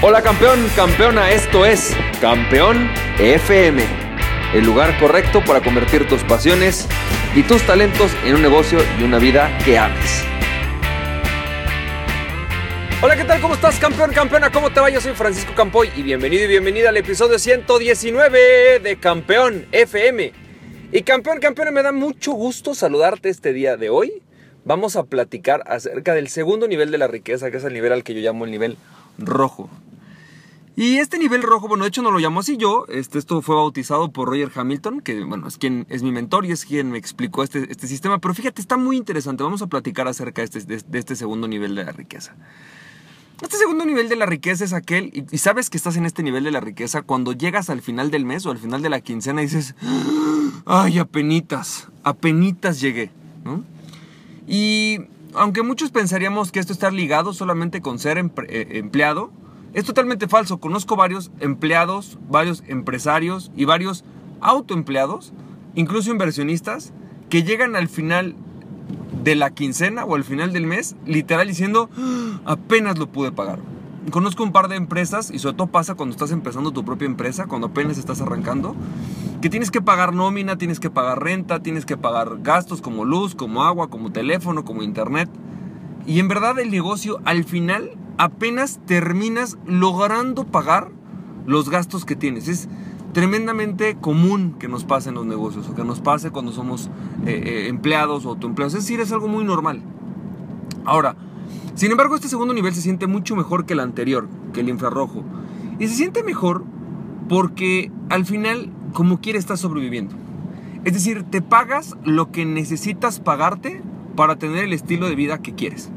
Hola campeón, campeona, esto es Campeón FM, el lugar correcto para convertir tus pasiones y tus talentos en un negocio y una vida que ames. Hola, ¿qué tal? ¿Cómo estás, campeón, campeona? ¿Cómo te va? Yo soy Francisco Campoy y bienvenido y bienvenida al episodio 119 de Campeón FM. Y campeón, campeona, me da mucho gusto saludarte este día de hoy. Vamos a platicar acerca del segundo nivel de la riqueza, que es el nivel al que yo llamo el nivel rojo. Y este nivel rojo, bueno, de hecho no lo llamo así yo, este, esto fue bautizado por Roger Hamilton, que bueno, es quien es mi mentor y es quien me explicó este, este sistema, pero fíjate, está muy interesante, vamos a platicar acerca de este, de, este segundo nivel de la riqueza. Este segundo nivel de la riqueza es aquel, y, sabes que estás en este nivel de la riqueza cuando llegas al final del mes o al final de la quincena y dices, ay, apenitas, apenitas llegué. Y aunque muchos pensaríamos que esto está ligado solamente con ser eh, empleado, es totalmente falso. Conozco varios empleados, varios empresarios y varios autoempleados, incluso inversionistas, que llegan al final de la quincena o al final del mes, literal diciendo, ah, apenas lo pude pagar. Conozco un par de empresas, y sobre todo pasa cuando estás empezando tu propia empresa, cuando apenas estás arrancando, que tienes que pagar nómina, tienes que pagar renta, tienes que pagar gastos como luz, como agua, como teléfono, como internet. Y en verdad el negocio al final apenas terminas logrando pagar los gastos que tienes. Es tremendamente común que nos pase en los negocios o que nos pase cuando somos eh, eh, empleados o autoempleados. Es decir, es algo muy normal. Ahora, sin embargo, este segundo nivel se siente mucho mejor que el anterior, que el infrarrojo. Y se siente mejor porque al final, como quiere, estás sobreviviendo. Es decir, te pagas lo que necesitas pagarte para tener el estilo de vida que quieres.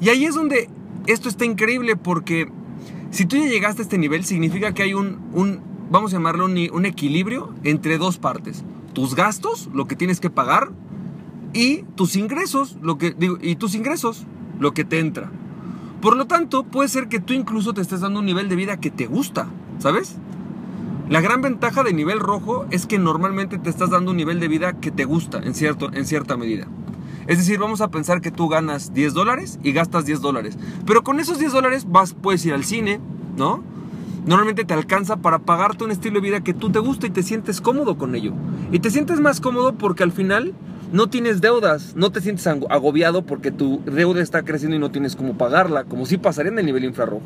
Y ahí es donde esto está increíble porque si tú ya llegaste a este nivel, significa que hay un, un vamos a llamarlo un, equilibrio entre dos partes. Tus gastos, lo que tienes que pagar, y tus ingresos, lo que y tus ingresos, lo que te entra. Por lo tanto, puede ser que tú incluso te estés dando un nivel de vida que te gusta, ¿sabes? La gran ventaja de nivel rojo es que normalmente te estás dando un nivel de vida que te gusta en, cierto, en cierta medida. Es decir, vamos a pensar que tú ganas 10 dólares y gastas 10 dólares. Pero con esos 10 dólares vas, puedes ir al cine, ¿no? Normalmente te alcanza para pagarte un estilo de vida que tú te gusta y te sientes cómodo con ello. Y te sientes más cómodo porque al final no tienes deudas, no te sientes agobiado porque tu deuda está creciendo y no tienes cómo pagarla, como si pasaría en el nivel infrarrojo.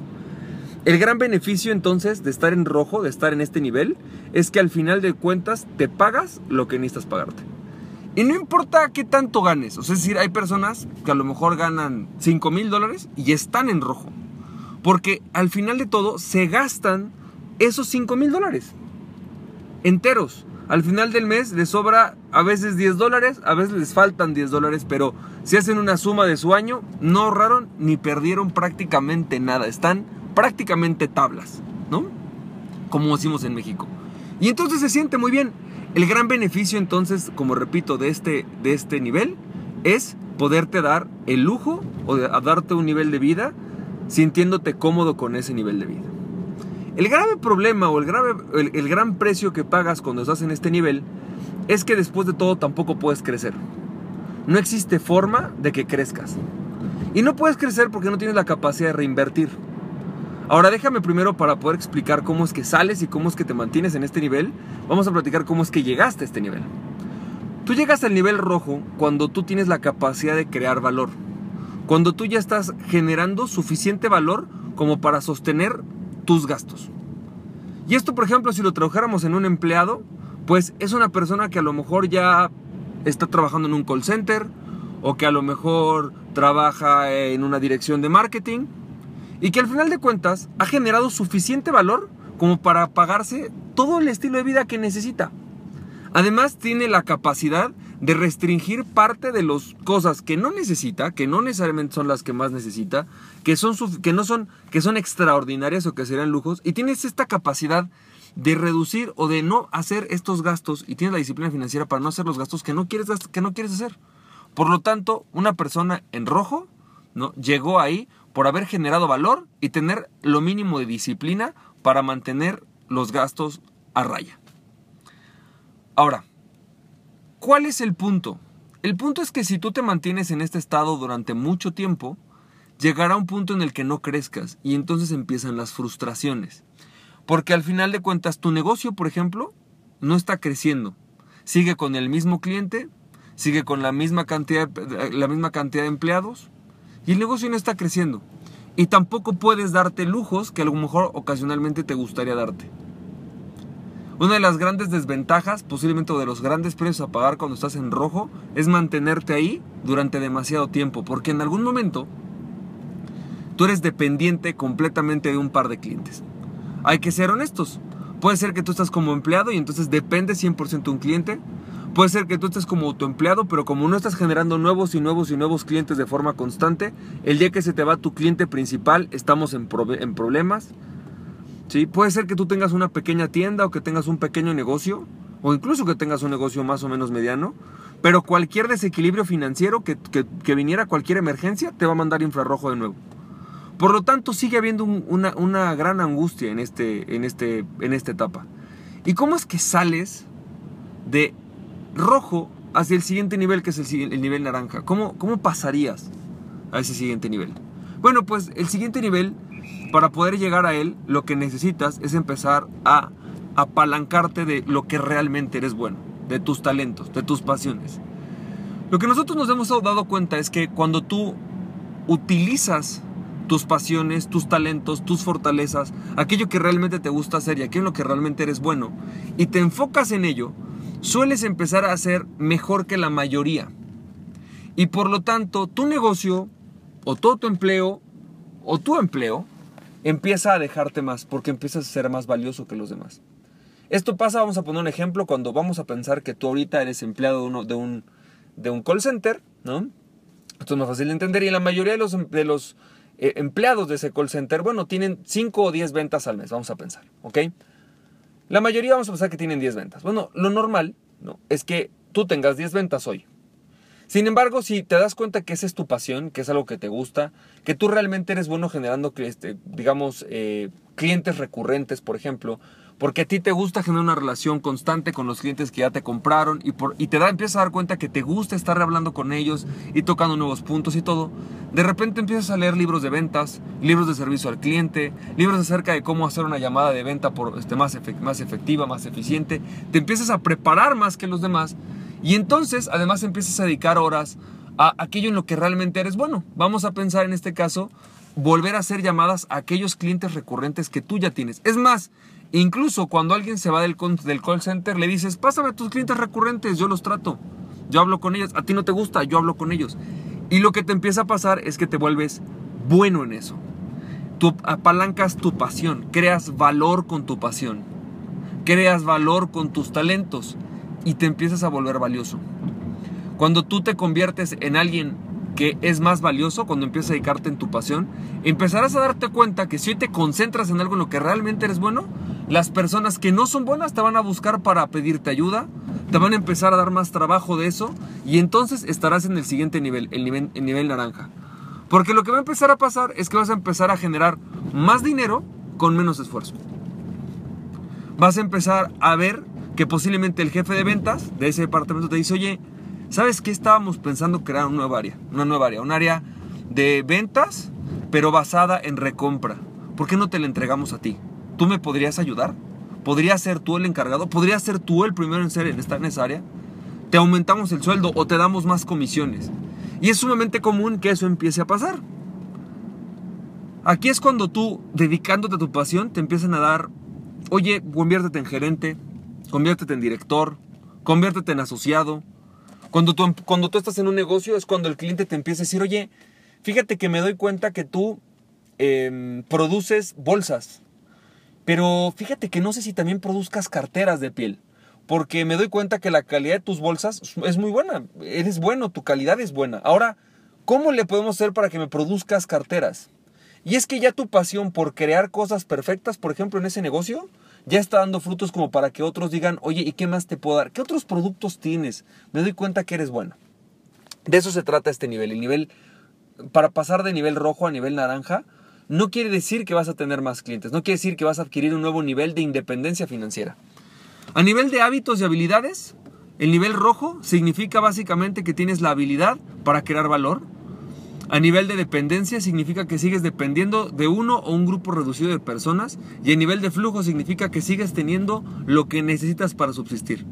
El gran beneficio entonces de estar en rojo, de estar en este nivel, es que al final de cuentas te pagas lo que necesitas pagarte. Y no importa qué tanto ganes. O sea, es decir, hay personas que a lo mejor ganan 5 mil dólares y están en rojo. Porque al final de todo se gastan esos 5 mil dólares. Enteros. Al final del mes les sobra a veces 10 dólares, a veces les faltan 10 dólares, pero si hacen una suma de su año, no ahorraron ni perdieron prácticamente nada. Están prácticamente tablas, ¿no? Como decimos en México. Y entonces se siente muy bien. El gran beneficio entonces, como repito, de este, de este nivel es poderte dar el lujo o darte un nivel de vida sintiéndote cómodo con ese nivel de vida. El grave problema o el, grave, el, gran precio que pagas cuando estás en este nivel es que después de todo tampoco puedes crecer. No existe forma de que crezcas. Y no puedes crecer porque no tienes la capacidad de reinvertir. Ahora déjame primero para poder explicar cómo es que sales y cómo es que te mantienes en este nivel. Vamos a platicar cómo es que llegaste a este nivel. Tú llegas al nivel rojo cuando tú tienes la capacidad de crear valor. Cuando tú ya estás generando suficiente valor como para sostener tus gastos. Y esto, por ejemplo, si lo trabajáramos en un empleado, pues es una persona que a lo mejor ya está trabajando en un call center o que a lo mejor trabaja en una dirección de marketing y que al final de cuentas ha generado suficiente valor como para pagarse todo el estilo de vida que necesita. Además tiene la capacidad de restringir parte de las cosas que no necesita, que no necesariamente son las que más necesita, que, son, que no son, que son extraordinarias o que serían lujos, y tienes esta capacidad de reducir o de no hacer estos gastos y tienes la disciplina financiera para no hacer los gastos que no quieres, que no quieres hacer. Por lo tanto, una persona en rojo ¿no? llegó ahí por haber generado valor y tener lo mínimo de disciplina para mantener los gastos a raya. Ahora, ¿cuál es el punto? El punto es que si tú te mantienes en este estado durante mucho tiempo, llegará un punto en el que no crezcas y entonces empiezan las frustraciones. Porque al final de cuentas tu negocio, por ejemplo, no está creciendo. Sigue con el mismo cliente, sigue con la misma cantidad, la misma cantidad de empleados y el negocio no está creciendo. Y tampoco puedes darte lujos que a lo mejor ocasionalmente te gustaría darte. Una de las grandes desventajas, posiblemente de los grandes precios a pagar cuando estás en rojo, es mantenerte ahí durante demasiado tiempo, porque en algún momento tú eres dependiente completamente de un par de clientes. Hay que ser honestos. Puede ser que tú estás como empleado y entonces depende 100% de un cliente. Puede ser que tú estés como autoempleado, pero como no estás generando nuevos y nuevos y nuevos clientes de forma constante, el día que se te va tu cliente principal, estamos en, en problemas. Puede ser que tú tengas una pequeña tienda o que tengas un pequeño negocio, o incluso que tengas un negocio más o menos mediano, pero cualquier desequilibrio financiero que, viniera, cualquier emergencia, te va a mandar infrarrojo de nuevo. Por lo tanto, sigue habiendo una, gran angustia en, este, en, este, en esta etapa. ¿Y cómo es que sales de rojo hacia el siguiente nivel, que es el, el nivel naranja? ¿Cómo, ¿Cómo pasarías a ese siguiente nivel? Bueno, pues el siguiente nivel para poder llegar a él, lo que necesitas es empezar a apalancarte de lo que realmente eres bueno, de tus talentos, de tus pasiones. Lo que nosotros nos hemos dado cuenta es que cuando tú utilizas tus pasiones, tus talentos, tus fortalezas, aquello que realmente te gusta hacer y aquello en lo que realmente eres bueno, y te enfocas en ello, sueles empezar a hacer mejor que la mayoría. Y por lo tanto, tu negocio, o todo tu empleo, o tu empleo, empieza a dejarte más porque empiezas a ser más valioso que los demás. Esto pasa, vamos a poner un ejemplo, cuando vamos a pensar que tú ahorita eres empleado de, un, de un call center, ¿no? Esto es más fácil de entender y la mayoría de los, de los eh, empleados de ese call center, bueno, tienen 5 o 10 ventas al mes, vamos a pensar, ¿ok? La mayoría vamos a pensar que tienen 10 ventas. Bueno, lo normal ¿no? es que tú tengas 10 ventas hoy, sin embargo, si te das cuenta que esa es tu pasión, que es algo que te gusta, que tú realmente eres bueno generando, este, digamos, eh, clientes recurrentes, por ejemplo, porque a ti te gusta generar una relación constante con los clientes que ya te compraron y, te da, empiezas a dar cuenta que te gusta estar hablando con ellos y tocando nuevos puntos y todo, de repente empiezas a leer libros de ventas, libros de servicio al cliente, libros acerca de cómo hacer una llamada de venta este, más, más efectiva, más eficiente, te empiezas a preparar más que los demás y entonces, además, empiezas a dedicar horas a aquello en lo que realmente eres bueno. Vamos a pensar en este caso, volver a hacer llamadas a aquellos clientes recurrentes que tú ya tienes. Es más, incluso cuando alguien se va del, del call center, le dices, pásame a tus clientes recurrentes, yo los trato. Yo hablo con ellos. A ti no te gusta, yo hablo con ellos. Y lo que te empieza a pasar es que te vuelves bueno en eso. Tú apalancas tu pasión, creas valor con tu pasión, creas valor con tus talentos y te empiezas a volver valioso. Cuando tú te conviertes en alguien que es más valioso, cuando empiezas a dedicarte en tu pasión, empezarás a darte cuenta que si te concentras en algo en lo que realmente eres bueno, las personas que no son buenas te van a buscar para pedirte ayuda, te van a empezar a dar más trabajo de eso y entonces estarás en el siguiente nivel, el nivel, el nivel naranja. Porque lo que va a empezar a pasar es que vas a empezar a generar más dinero con menos esfuerzo. Vas a empezar a ver que posiblemente el jefe de ventas de ese departamento te dice, oye, ¿sabes qué estábamos pensando crear una nueva área? Una nueva área, un área de ventas, pero basada en recompra. ¿Por qué no te la entregamos a ti? ¿Tú me podrías ayudar? ¿Podrías ser tú el encargado? ¿Podrías ser tú el primero en ser en esa área? ¿Te aumentamos el sueldo o te damos más comisiones? Y es sumamente común que eso empiece a pasar. Aquí es cuando tú, dedicándote a tu pasión, te empiezan a dar, oye, conviértete en gerente, conviértete en director, conviértete en asociado. Cuando tú, cuando tú estás en un negocio es cuando el cliente te empieza a decir, oye, fíjate que me doy cuenta que tú em, produces bolsas, pero fíjate que no sé si también produzcas carteras de piel, porque me doy cuenta que la calidad de tus bolsas es muy buena, eres bueno, tu calidad es buena. Ahora, ¿cómo le podemos hacer para que me produzcas carteras? Y es que ya tu pasión por crear cosas perfectas, por ejemplo, en ese negocio, ya está dando frutos como para que otros digan, oye, ¿y qué más te puedo dar? ¿Qué otros productos tienes? Me doy cuenta que eres bueno. De eso se trata este nivel. El nivel, para pasar de nivel rojo a nivel naranja, no quiere decir que vas a tener más clientes, no quiere decir que vas a adquirir un nuevo nivel de independencia financiera. A nivel de hábitos y habilidades, el nivel rojo significa básicamente que tienes la habilidad para crear valor, A nivel de dependencia significa que sigues dependiendo de uno o un grupo reducido de personas. Y a nivel de flujo significa que sigues teniendo lo que necesitas para subsistir.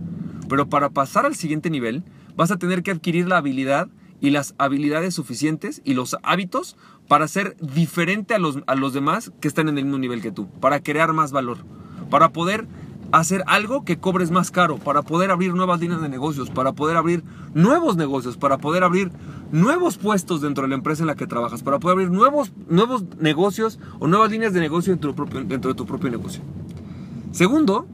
Pero para pasar al siguiente nivel, vas a tener que adquirir la habilidad y las habilidades suficientes y los hábitos para ser diferente a los, a los demás que están en el mismo nivel que tú, para crear más valor, para poder hacer algo que cobres más caro, para poder abrir nuevas líneas de negocios, para poder abrir nuevos negocios, para poder abrir nuevos puestos dentro de la empresa en la que trabajas, para poder abrir nuevos, nuevos negocios o nuevas líneas de negocio dentro, de tu propio negocio. Segundo,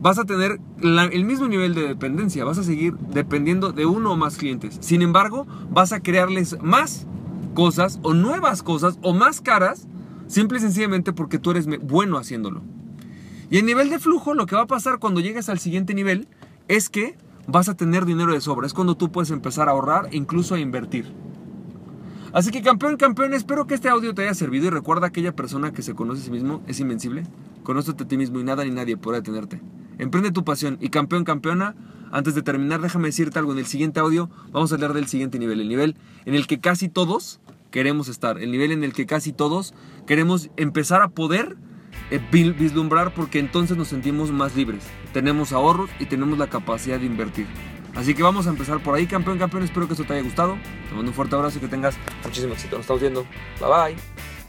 vas a tener el mismo nivel de dependencia, vas a seguir dependiendo de uno o más clientes. Sin embargo, vas a crearles más cosas o nuevas cosas o más caras, simple y sencillamente porque tú eres bueno haciéndolo. Y el nivel de flujo, lo que va a pasar cuando llegues al siguiente nivel es que vas a tener dinero de sobra. Es cuando tú puedes empezar a ahorrar e incluso a invertir. Así que campeón, campeón, espero que este audio te haya servido y recuerda aquella persona que se conoce a sí mismo es invencible. Conócete a ti mismo y nada ni nadie puede detenerte. Emprende tu pasión y campeón, campeona. Antes de terminar, déjame decirte algo. En el siguiente audio vamos a hablar del siguiente nivel. El nivel en el que casi todos queremos estar. El nivel en el que casi todos queremos empezar a poder eh, vislumbrar porque entonces nos sentimos más libres. Tenemos ahorros y tenemos la capacidad de invertir. Así que vamos a empezar por ahí, campeón, campeón. Espero que esto te haya gustado. Te mando un fuerte abrazo y que tengas muchísimo éxito. Nos estamos viendo. Bye bye.